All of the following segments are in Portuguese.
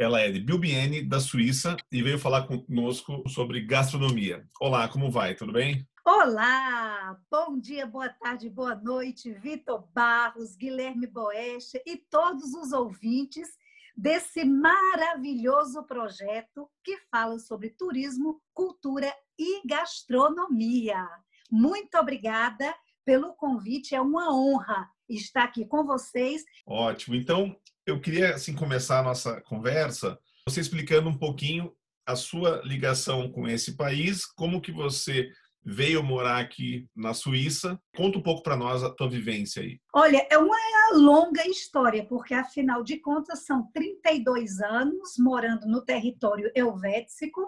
Ela é de Bilbiene, da Suíça, e veio falar conosco sobre gastronomia. Olá, como vai? Tudo bem? Olá! Bom dia, boa tarde, boa noite, Vitor Barros, Guilherme Boeste e todos os ouvintes desse maravilhoso projeto que fala sobre turismo, cultura e gastronomia. Muito obrigada pelo convite, é uma honra estar aqui com vocês. Ótimo. Então, eu queria assim começar a nossa conversa você explicando um pouquinho a sua ligação com esse país, como que você veio morar aqui na Suíça. Conta um pouco para nós a tua vivência aí. Olha, é uma longa história, porque afinal de contas são 32 anos morando no território helvético.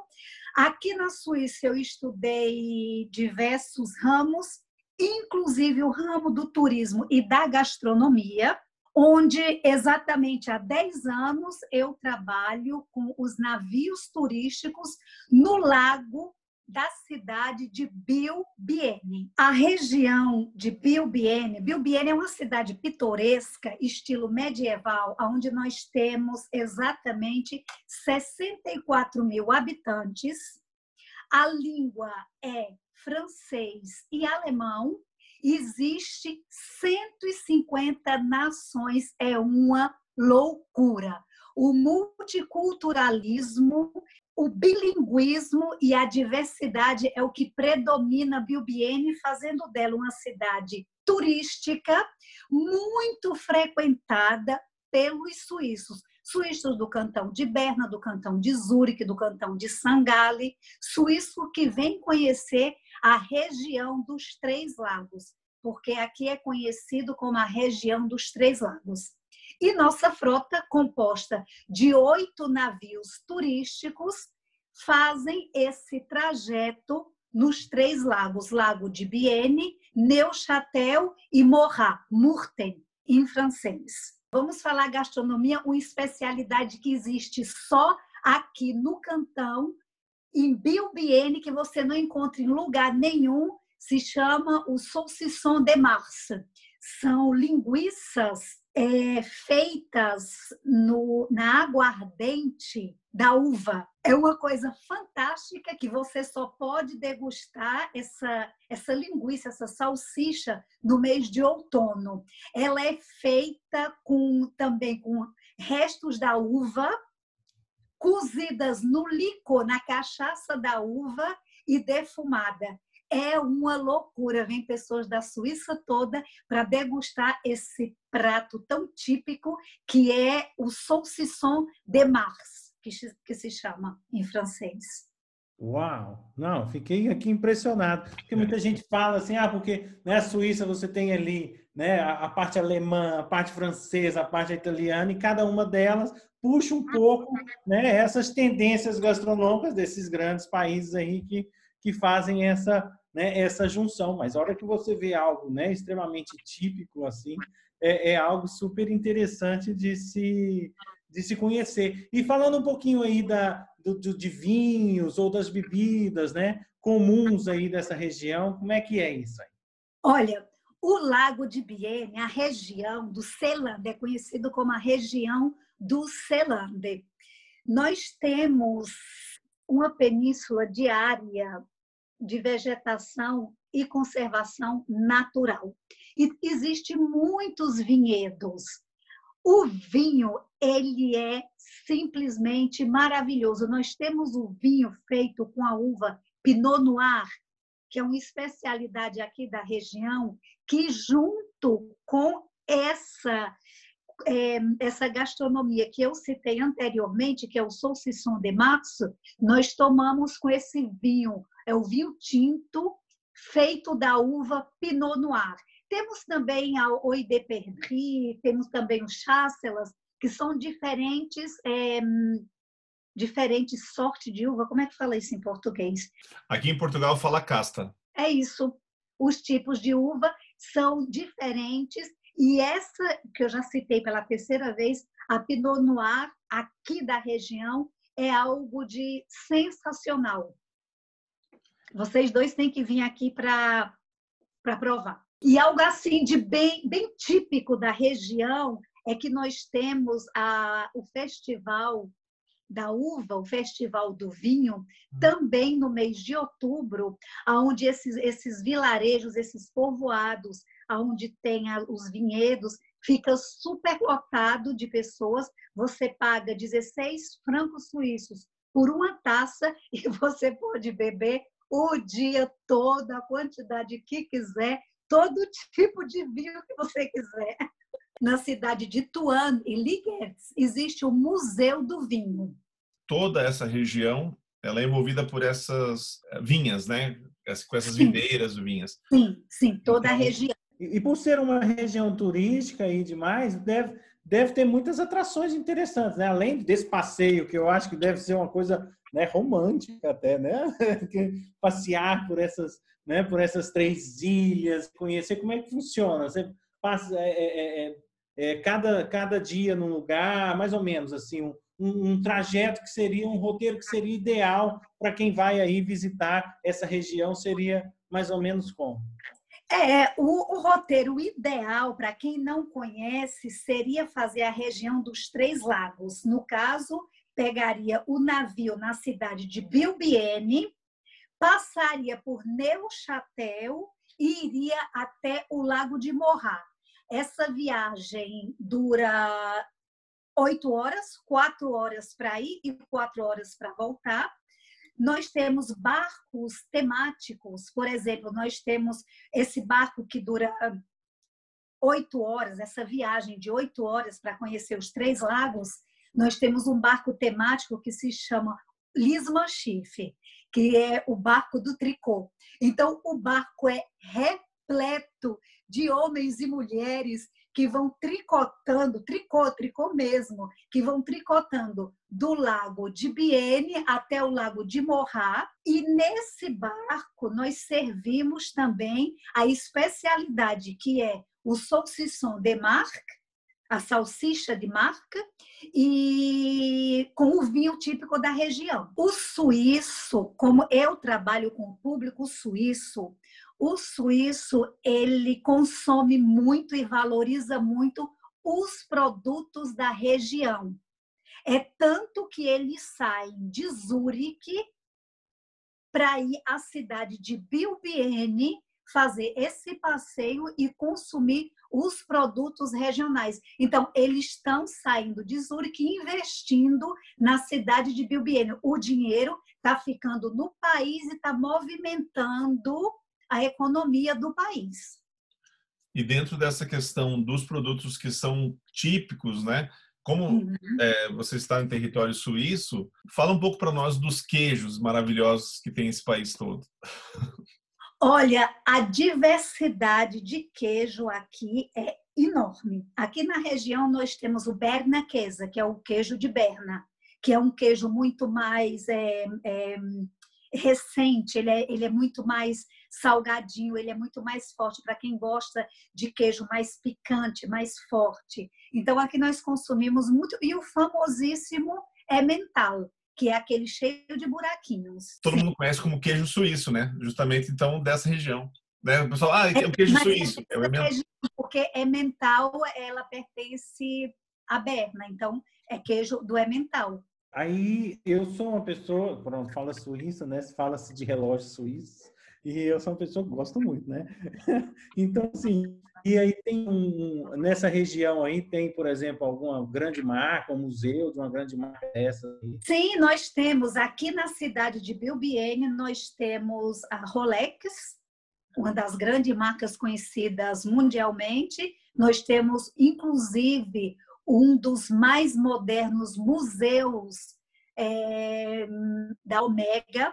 Aqui na Suíça eu estudei diversos ramos, inclusive o ramo do turismo e da gastronomia onde exatamente há 10 anos eu trabalho com os navios turísticos no lago da cidade de Bilbiene. A região de Bilbiene, Bilbiene é uma cidade pitoresca, estilo medieval, onde nós temos exatamente 64 mil habitantes. A língua é francês e alemão, existe 150 nações, é uma loucura. O multiculturalismo, o bilinguismo e a diversidade é o que predomina Bilbiene, fazendo dela uma cidade turística muito frequentada pelos suíços. Suíços do cantão de Berna, do cantão de Zurique, do cantão de Sangali, suíço que vem conhecer a região dos Três Lagos, porque aqui é conhecido como a região dos Três Lagos. E nossa frota, composta de oito navios turísticos, fazem esse trajeto nos Três Lagos, Lago de Bienne, Neuchâtel e Morat, Murten, em francês. Vamos falar gastronomia, uma especialidade que existe só aqui no Cantão em Bilbiene, que você não encontra em lugar nenhum, se chama o saucisson de mars. São linguiças é, feitas no, na água ardente da uva. É uma coisa fantástica que você só pode degustar essa, essa linguiça, essa salsicha no mês de outono. Ela é feita com também com restos da uva, cozidas no licor, na cachaça da uva e defumada. É uma loucura, vem pessoas da Suíça toda para degustar esse prato tão típico que é o saucisson de Mars, que, que se chama em francês. Uau! Não, fiquei aqui impressionado. Porque muita gente fala assim, ah, porque na né, Suíça você tem ali né, a, a, parte alemã, a parte francesa, a parte italiana, e cada uma delas puxa um pouco né, essas tendências gastronômicas desses grandes países aí que, que fazem essa, né, essa junção. Mas a hora que você vê algo né, extremamente típico assim, é, é algo super interessante de se, de se conhecer. E falando um pouquinho aí da, do, de vinhos ou das bebidas né, comuns aí dessa região, como é que é isso aí? Olha, o Lago de Bienne, a região do Seeland, é conhecido como a região do Seeland. Nós temos uma península de área de vegetação e conservação natural. E existe muitos vinhedos. O vinho, ele é simplesmente maravilhoso. Nós temos o vinho feito com a uva Pinot Noir, que é uma especialidade aqui da região, que junto com essa é, essa gastronomia que eu citei anteriormente, que é o Saucisson de Março, nós tomamos com esse vinho, é o vinho tinto feito da uva Pinot Noir. Temos também a Oi de Perdri, temos também o Chasselas, que são diferentes é, diferentes sortes de uva. Como é que fala isso em português? Aqui em Portugal fala casta. É isso. Os tipos de uva são diferentes e essa que eu já citei pela terceira vez, a Pinot Noir aqui da região é algo de sensacional. Vocês dois têm que vir aqui para provar. E algo assim de bem, bem típico da região é que nós temos a, o festival da uva, o Festival do Vinho, hum. também no mês de outubro, onde esses, esses vilarejos, esses povoados, onde tem os vinhedos, fica super lotado de pessoas. Você paga 16 francos suíços por uma taça e você pode beber o dia todo, a quantidade que quiser, todo tipo de vinho que você quiser. Na cidade de Tuan, em Liguertes, existe o Museu do Vinho toda essa região ela é envolvida por essas eh, vinhas, né? Com essas sim. videiras de vinhas. Sim, sim, toda então, a região. E, por ser uma região turística e demais, deve, deve ter muitas atrações interessantes, né? Além desse passeio, que eu acho que deve ser uma coisa né, romântica até, né? Passear por essas, né, por essas três ilhas, conhecer como é que funciona. Você passa é, é, é, é cada, cada dia num lugar, mais ou menos assim, um, um, trajeto que seria um roteiro que seria ideal para quem vai aí visitar essa região seria mais ou menos como? É, o, o roteiro ideal para quem não conhece seria fazer a região dos Três Lagos. No caso, pegaria o navio na cidade de Bilbiene, passaria por Neuchâtel e iria até o Lago de Morra. Essa viagem dura oito horas, quatro horas para ir e quatro horas para voltar. Nós temos barcos temáticos, por exemplo, nós temos esse barco que dura oito horas, essa viagem de oito horas para conhecer os três lagos. Nós temos um barco temático que se chama Lisman Schiff, que é o barco do tricô. Então, o barco é repleto de homens e mulheres que vão tricotando, tricô, tricô mesmo, que vão tricotando do lago de Bienne até o lago de Morrat. E nesse barco nós servimos também a especialidade que é o saucisson de marque, a salsicha de marca e com o vinho típico da região. O suíço, como eu trabalho com o público suíço, o suíço ele consome muito e valoriza muito os produtos da região. É tanto que eles saem de Zurique para ir à cidade de Bilbiene fazer esse passeio e consumir os produtos regionais. Então, eles estão saindo de Zurique e investindo na cidade de Bilbiene. O dinheiro está ficando no país e está movimentando a economia do país. E dentro dessa questão dos produtos que são típicos, né? Como uhum. é, você está em território suíço, fala um pouco para nós dos queijos maravilhosos que tem esse país todo. Olha, a diversidade de queijo aqui é enorme. Aqui na região nós temos o Berna Quesa, que é o queijo de Berna, que é um queijo muito mais é, é, recente, ele é, ele é muito mais salgadinho, ele é muito mais forte para quem gosta de queijo mais picante, mais forte. Então aqui nós consumimos muito e o famosíssimo é mental, que é aquele cheio de buraquinhos. Todo mundo conhece como queijo suíço, né? Justamente então dessa região. Né? O pessoal, ah, é o queijo Mas suíço. É, queijo, porque é mental, ela pertence à Berna, então é queijo do Emmental. Aí eu sou uma pessoa, quando fala suíça, né? Fala-se de relógio suíço. E eu sou uma pessoa que gosta muito, né? então, assim, e aí tem um, nessa região aí tem, por exemplo, alguma grande marca, um museu de uma grande marca dessa? Sim, nós temos aqui na cidade de Bilbiene, nós temos a Rolex, uma das grandes marcas conhecidas mundialmente. Nós temos, inclusive, um dos mais modernos museus é, da Omega,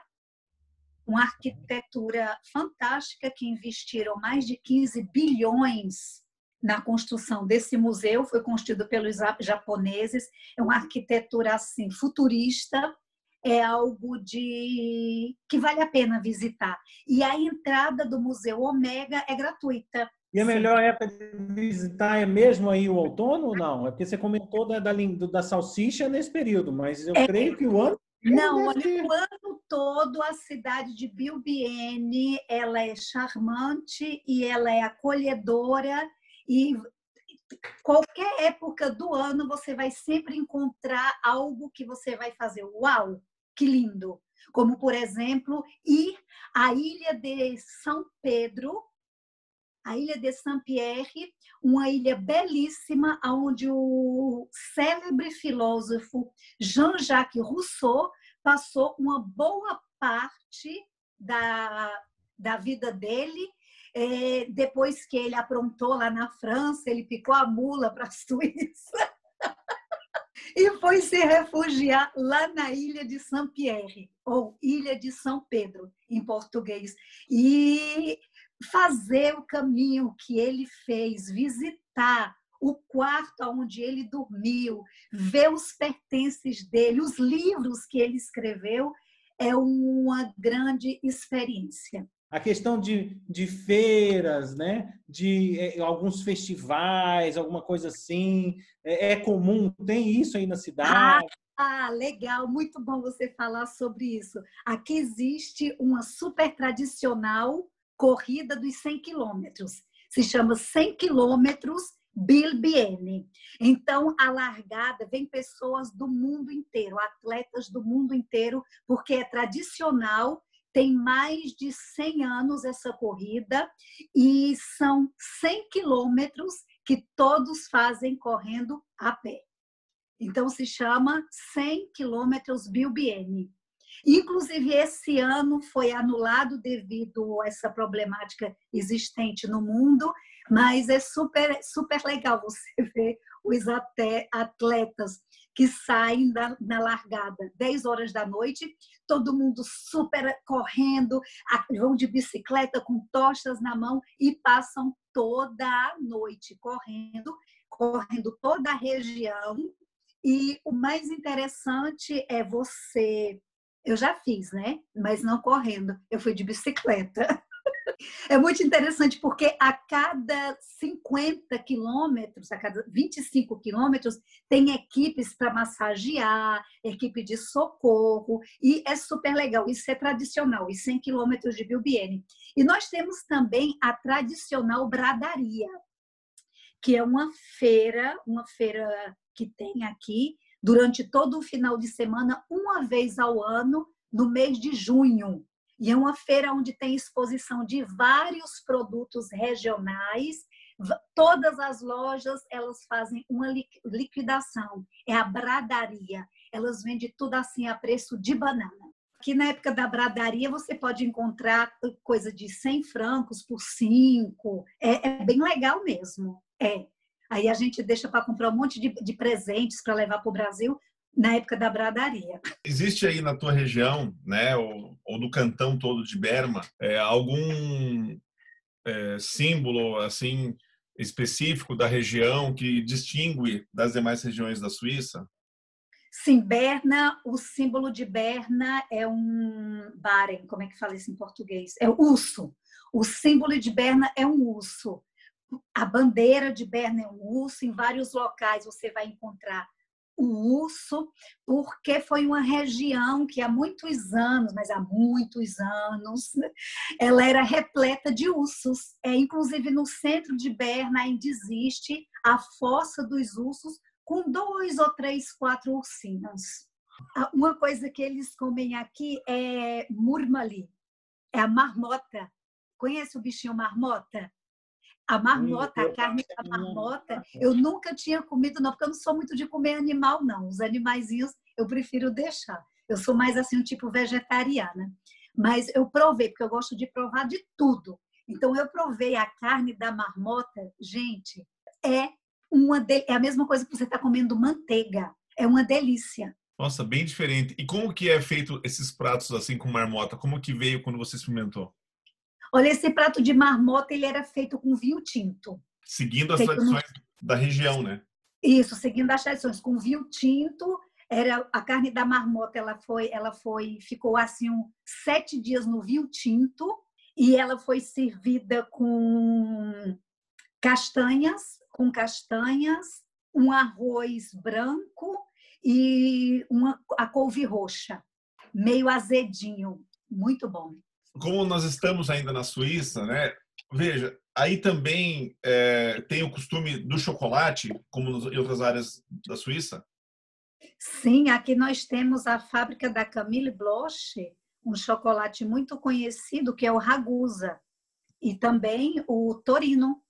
uma arquitetura fantástica que investiram mais de 15 bilhões na construção desse museu, foi construído pelos japoneses, é uma arquitetura assim futurista, é algo de que vale a pena visitar. E a entrada do Museu Omega é gratuita. E a melhor Sim. época de visitar é mesmo aí o outono ou não? É porque você comentou da, da, da salsicha nesse período, mas eu é, creio que o ano não, olha, o ano todo a cidade de Bilbiene, ela é charmante e ela é acolhedora e qualquer época do ano você vai sempre encontrar algo que você vai fazer. Uau, que lindo! Como, por exemplo, ir à ilha de São Pedro, a ilha de Saint-Pierre, uma ilha belíssima, onde o célebre filósofo Jean-Jacques Rousseau passou uma boa parte da, da vida dele. É, depois que ele aprontou lá na França, ele picou a mula para a Suíça e foi se refugiar lá na ilha de Saint-Pierre, ou Ilha de São Pedro, em português. E fazer o caminho que ele fez, visitar quarto onde ele dormiu, ver os pertences dele, os livros que ele escreveu, é uma grande experiência. A questão de, de feiras, né? de é, alguns festivais, alguma coisa assim, é, é, comum? Tem isso aí na cidade? Ah, ah, legal, muito bom você falar sobre isso. Aqui existe uma super tradicional corrida dos 100 quilômetros. Se chama 100 quilômetros Bilbiene. Então, a largada vem pessoas do mundo inteiro, atletas do mundo inteiro, porque é tradicional, tem mais de 100 anos essa corrida e são 100 quilômetros que todos fazem correndo a pé. Então, se chama 100 quilômetros Bilbiene. Inclusive, esse ano foi anulado devido a essa problemática existente no mundo, mas é super, super legal você ver os atletas que saem da, na largada 10 horas da noite, todo mundo super correndo, vão de bicicleta com tochas na mão e passam toda a noite correndo, correndo toda a região. E o mais interessante é você eu já fiz, né? Mas não correndo. Eu fui de bicicleta. É muito interessante porque a cada 50 quilômetros, a cada 25 quilômetros, tem equipes para massagear, equipe de socorro, e é super legal. Isso é tradicional, e 100 quilômetros de Bilbiene. E nós temos também a tradicional bradaria, que é uma feira, uma feira que tem aqui, durante todo o final de semana, uma vez ao ano, no mês de junho. E é uma feira onde tem exposição de vários produtos regionais. Todas as lojas elas fazem uma liquidação. É a bradaria. Elas vendem tudo assim a preço de banana. Aqui na época da bradaria você pode encontrar coisa de 100 francos por 5. É, é bem legal mesmo. É. Aí a gente deixa para comprar um monte de, de presentes para levar para o Brasil na época da bradaria. Existe aí na tua região, né, ou, ou no cantão todo de Berma, é, algum é, símbolo assim específico da região que distingue das demais regiões da Suíça? Sim, Berna, o símbolo de Berna é um baren, como é que fala isso em português? É o urso. O símbolo de Berna é um urso a bandeira de Berna é um urso, em vários locais você vai encontrar o urso, porque foi uma região que há muitos anos, mas há muitos anos, ela era repleta de ursos. É, inclusive no centro de Berna ainda existe a fossa dos ursos com dois ou três, quatro ursinhos. Uma coisa que eles comem aqui é murmali, é a marmota. Conhece o bichinho marmota? A marmota, a carne da marmota, eu nunca tinha comido, não, porque eu não sou muito de comer animal, não. Os animaizinhos eu prefiro deixar. Eu sou mais assim, um tipo vegetariana. Mas eu provei, porque eu gosto de provar de tudo. Então, eu provei a carne da marmota, gente, é uma de... é a mesma coisa que você está comendo manteiga. É uma delícia. Nossa, bem diferente. E como que é feito esses pratos assim com marmota? Como que veio quando você experimentou? Olha, esse prato de marmota ele era feito com vinho tinto. Seguindo as tradições no... da região, né? Isso, seguindo as tradições, com vinho tinto, era a carne da marmota, ela foi, ela foi, ficou assim um, sete dias no vinho tinto e ela foi servida com castanhas, com castanhas, um arroz branco e uma a couve roxa, meio azedinho, muito bom. Como nós estamos ainda na Suíça, né? Veja, aí também é, tem o costume do chocolate, como em outras áreas da Suíça? Sim, aqui nós temos a fábrica da Camille Bloch, um chocolate muito conhecido que é o Ragusa, e também o Torino,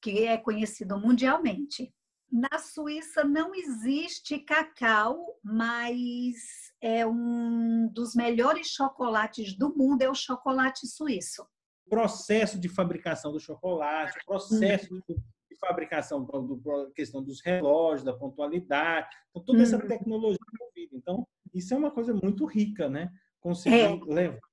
que é conhecido mundialmente. Na Suíça não existe cacau, mas é um dos melhores chocolates do mundo é o chocolate suíço. O processo de fabricação do chocolate, o processo uhum. de fabricação da questão dos relógios, da pontualidade, então, toda essa uhum. tecnologia envolvida. Então, isso é uma coisa muito rica, né? Conseguir é. levar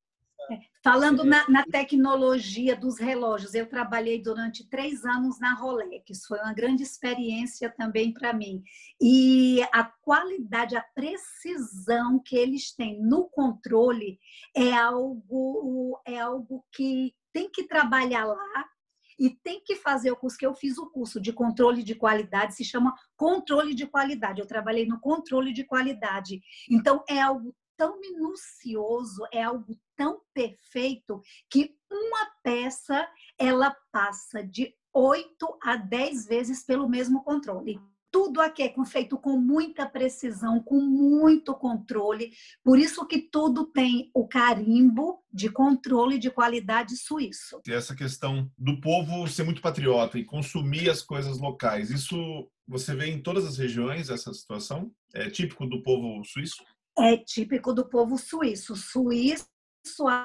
Falando na, na, tecnologia dos relógios, eu trabalhei durante três anos na Rolex, foi uma grande experiência também para mim. E a qualidade, a precisão que eles têm no controle é algo, é algo que tem que trabalhar lá e tem que fazer o curso que eu fiz o curso de controle de qualidade, se chama controle de qualidade. Eu trabalhei no controle de qualidade. Então é algo tão minucioso, é algo tão perfeito que uma peça ela passa de 8 a 10 vezes pelo mesmo controle. Tudo aqui é feito com muita precisão, com muito controle, por isso que tudo tem o carimbo de controle de qualidade suíço. E essa questão do povo ser muito patriota e consumir as coisas locais, isso você vê em todas as regiões essa situação? É típico do povo suíço? é típico do povo suíço. Suíço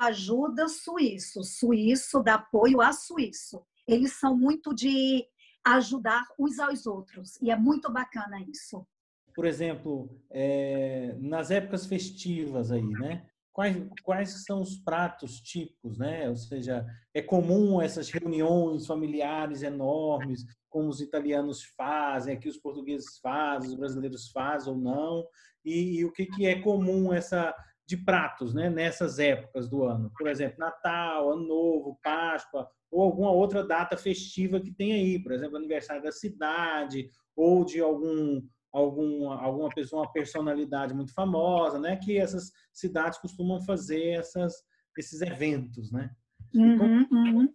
ajuda suíço, suíço dá apoio a suíço. Eles são muito de ajudar uns aos outros e é muito bacana isso. Por exemplo, é, nas épocas festivas aí, né? Quais, quais são os pratos típicos, né? Ou seja, é comum essas reuniões familiares enormes, como os italianos fazem, aqui os portugueses fazem, os brasileiros fazem ou não, e, e o que, que é comum essa de pratos, né, nessas épocas do ano. Por exemplo, Natal, Ano Novo, Páscoa, ou alguma outra data festiva que tem aí, por exemplo, aniversário da cidade, ou de algum, algum alguma pessoa, uma personalidade muito famosa, né, que essas cidades costumam fazer essas, esses eventos, né? Uhum, uhum.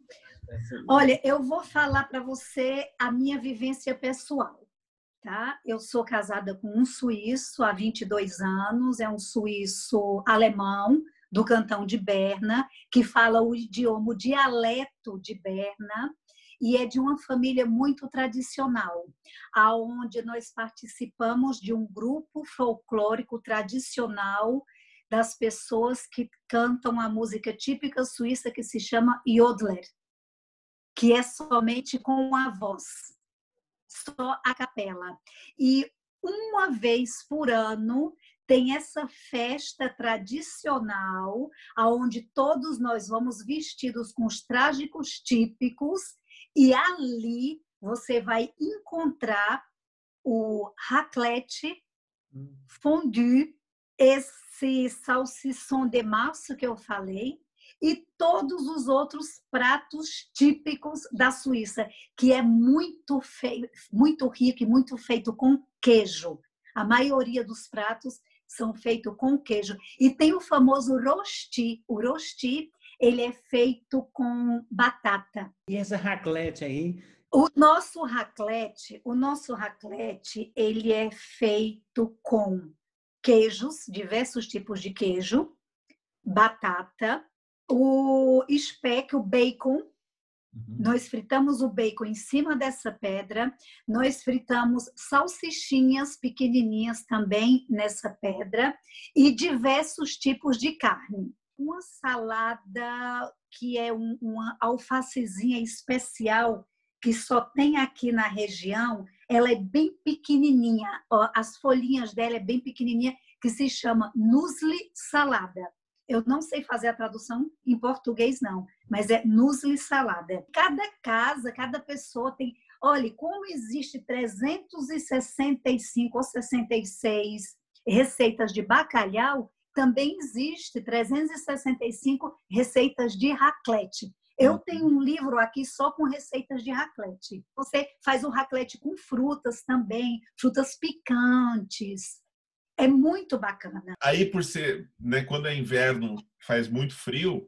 Olha, eu vou falar para você a minha vivência pessoal tá? Eu sou casada com um suíço há 22 anos, é um suíço alemão do cantão de Berna, que fala o idioma, o dialeto de Berna, e é de uma família muito tradicional, aonde nós participamos de um grupo folclórico tradicional das pessoas que cantam a música típica suíça que se chama Jodler, que é somente com a voz só a capela. E uma vez por ano tem essa festa tradicional, aonde todos nós vamos vestidos com os trágicos típicos e ali você vai encontrar o raclette, hum. fondue, esse salsichon de março que eu falei, e todos os outros pratos típicos da Suíça, que é muito, feio, muito rico e muito feito com queijo. A maioria dos pratos são feitos com queijo. E tem o famoso rosti. O rosti, ele é feito com batata. E essa raclette aí? O nosso raclette, o nosso raclette, ele é feito com queijos, diversos tipos de queijo, batata, o speck, o bacon, uhum. nós fritamos o bacon em cima dessa pedra, nós fritamos salsichinhas pequenininhas também nessa pedra e diversos tipos de carne. Uma salada que é um, uma alfacezinha especial que só tem aqui na região, ela é bem pequenininha, as folhinhas dela é bem pequenininha, que se chama nusli salada eu não sei fazer a tradução em português, não, mas é nusli salada. Cada casa, cada pessoa tem Olhe, como existe 365 ou 66 receitas de bacalhau, também existe 365 receitas de raclette. Eu uhum. tenho um livro aqui só com receitas de raclette. Você faz o raclette com frutas também, frutas picantes. É muito bacana. Aí, por ser, né, quando é inverno, faz muito frio,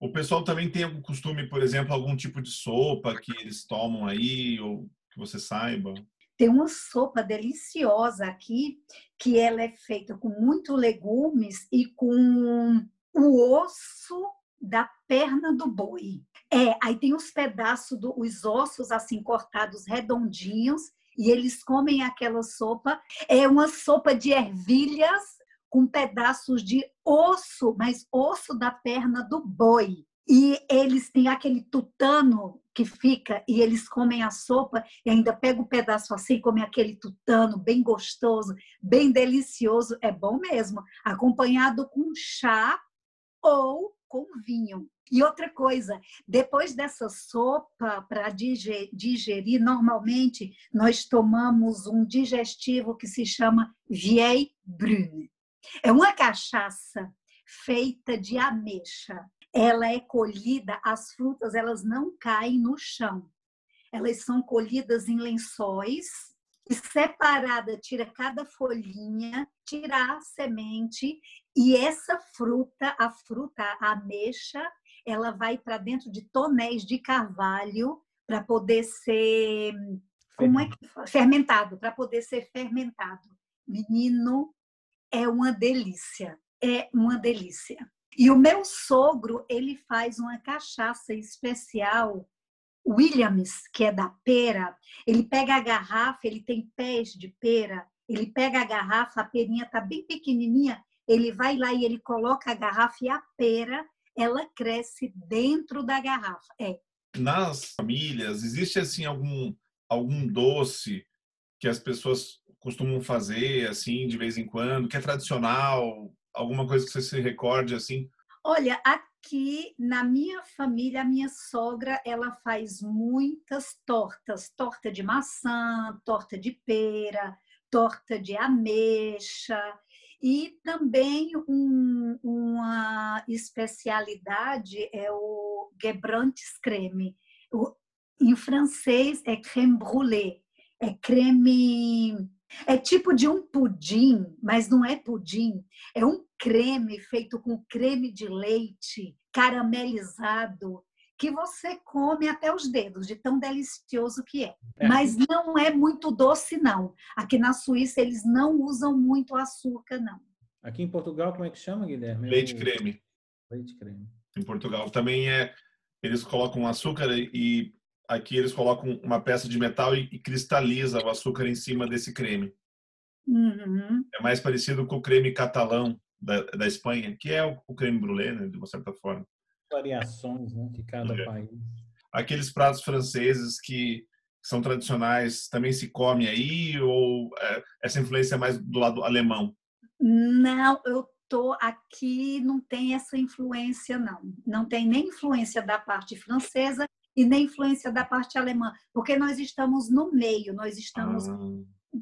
o pessoal também tem algum costume, por exemplo, algum tipo de sopa que eles tomam aí, ou que você saiba? Tem uma sopa deliciosa aqui, que ela é feita com muito legumes e com o osso da perna do boi. É, aí tem os pedaços dos ossos assim cortados redondinhos e eles comem aquela sopa. É uma sopa de ervilhas com pedaços de osso, mas osso da perna do boi. E eles têm aquele tutano que fica e eles comem a sopa e ainda pega o um pedaço assim, comem aquele tutano bem gostoso, bem delicioso, é bom mesmo, acompanhado com chá ou com vinho. E outra coisa, depois dessa sopa para digerir, normalmente nós tomamos um digestivo que se chama Vieille Brune. É uma cachaça feita de ameixa. Ela é colhida, as frutas elas não caem no chão. Elas são colhidas em lençóis e separada, tira cada folhinha, tira a semente e essa fruta, a fruta, a ameixa, ela vai para dentro de tonéis de carvalho para poder ser como é que fermentado, para poder ser fermentado. Menino, é uma delícia, é uma delícia. E o meu sogro, ele faz uma cachaça especial, Williams, que é da pera. Ele pega a garrafa, ele tem pés de pera, ele pega a garrafa, a perinha está bem pequenininha, ele vai lá e ele coloca a garrafa e a pera, ela cresce dentro da garrafa. É. Nas famílias, existe assim algum algum doce que as pessoas costumam fazer assim de vez em quando, que é tradicional, alguma coisa que você se recorde assim? Olha, aqui na minha família, a minha sogra, ela faz muitas tortas, torta de maçã, torta de pera, torta de ameixa e também um, uma especialidade é o Gebrantes creme. O, em francês é creme brûlée, é creme é tipo de um pudim, mas não é pudim. É um creme feito com creme de leite caramelizado que você come até os dedos, de tão delicioso que é. é. Mas não é muito doce, não. Aqui na Suíça eles não usam muito açúcar, não. Aqui em Portugal, como é que chama, Guilherme? Leite creme. Leite creme. Em Portugal também é. Eles colocam açúcar e aqui eles colocam uma peça de metal e, e cristaliza o açúcar em cima desse creme. Uhum. É mais parecido com o creme catalão da, da Espanha, que é o, o creme brulee, né, de uma certa forma. Variações né, de cada é. país. Aqueles pratos franceses que são tradicionais também se come aí ou é, essa influência é mais do lado alemão? Não, eu tô aqui não tem essa influência não. Não tem nem influência da parte francesa e nem influência da parte alemã, porque nós estamos no meio, nós estamos ah.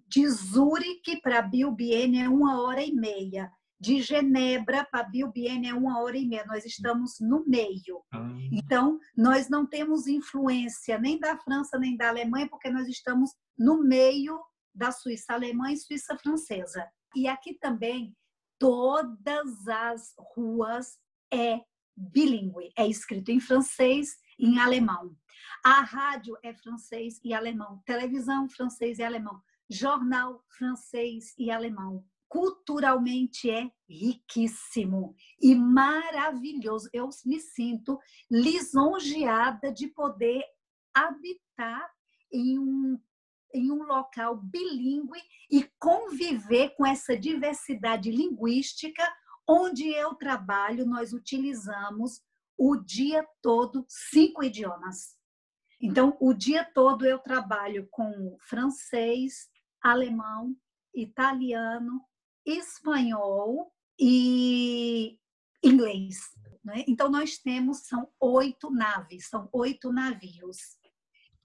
de Zurique para Bilbiene é uma hora e meia, de Genebra para Bilbiene é uma hora e meia, nós estamos no meio. Ah. Então, nós não temos influência nem da França nem da Alemanha, porque nós estamos no meio da Suíça alemã e Suíça francesa. E aqui também, todas as ruas é bilíngue, é escrito em francês em alemão. A rádio é francês e alemão, televisão francês e alemão, jornal francês e alemão. Culturalmente é riquíssimo e maravilhoso. Eu me sinto lisonjeada de poder habitar em um em um local bilíngue e conviver com essa diversidade linguística onde eu trabalho, nós utilizamos o dia todo cinco idiomas. Então, o dia todo eu trabalho com francês, alemão, italiano, espanhol e inglês. Né? Então, nós temos, são oito naves, são oito navios.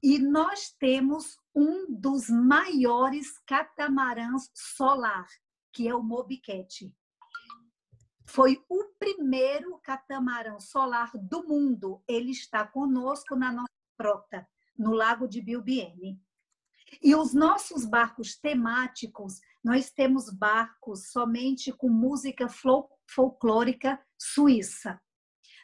E nós temos um dos maiores catamarãs solar, que é o Mobiquete. Foi o primeiro catamarã solar do mundo. Ele está conosco na nossa frota, no Lago de Bilbiene. E os nossos barcos temáticos, nós temos barcos somente com música folclórica suíça.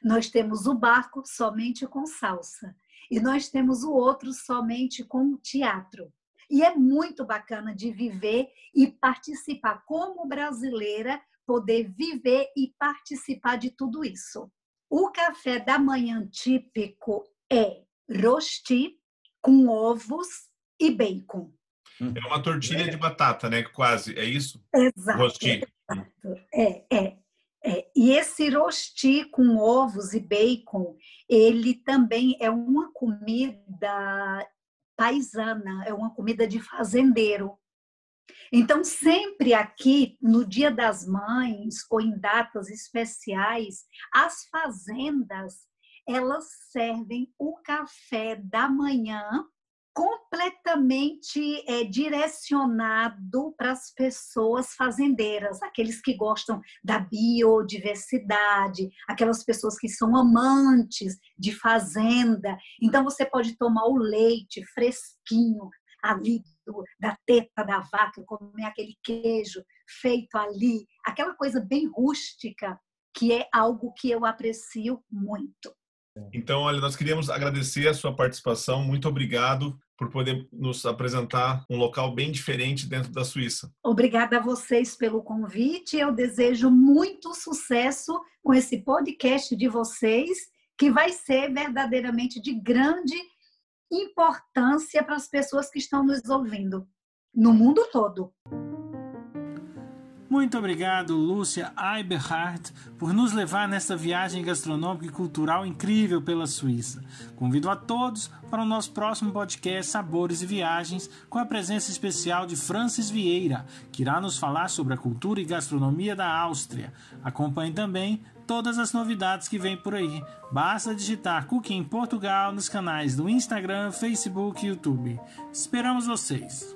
Nós temos o barco somente com salsa. E nós temos o outro somente com teatro. E é muito bacana de viver e participar como brasileira, poder viver e participar de tudo isso. O café da manhã típico é rosti com ovos e bacon. É uma tortilha de batata, né? Quase, é isso? Exato. Rosti. Exato. É, é. É, e esse rosti com ovos e bacon, ele também é uma comida paisana, é uma comida de fazendeiro. Então, sempre aqui, no Dia das Mães ou em datas especiais, as fazendas, elas servem o café da manhã completamente é, direcionado para as pessoas fazendeiras, aqueles que gostam da biodiversidade, aquelas pessoas que são amantes de fazenda. Então você pode tomar o leite fresquinho ali do, da teta da vaca, comer aquele queijo feito ali, aquela coisa bem rústica, que é algo que eu aprecio muito. Então, olha, nós queríamos agradecer a sua participação. Muito obrigado por poder nos apresentar um local bem diferente dentro da Suíça. Obrigada a vocês pelo convite. Eu desejo muito sucesso com esse podcast de vocês, que vai ser verdadeiramente de grande importância para as pessoas que estão nos ouvindo no mundo todo. Muito obrigado, Lúcia Eiberhardt, por nos levar nesta viagem gastronômica e cultural incrível pela Suíça. Convido a todos para o nosso próximo podcast Sabores e Viagens, com a presença especial de Francis Vieira, que irá nos falar sobre a cultura e gastronomia da Áustria. Acompanhe também todas as novidades que vêm por aí. Basta digitar Cooking Portugal nos canais do Instagram, Facebook e YouTube. Esperamos vocês!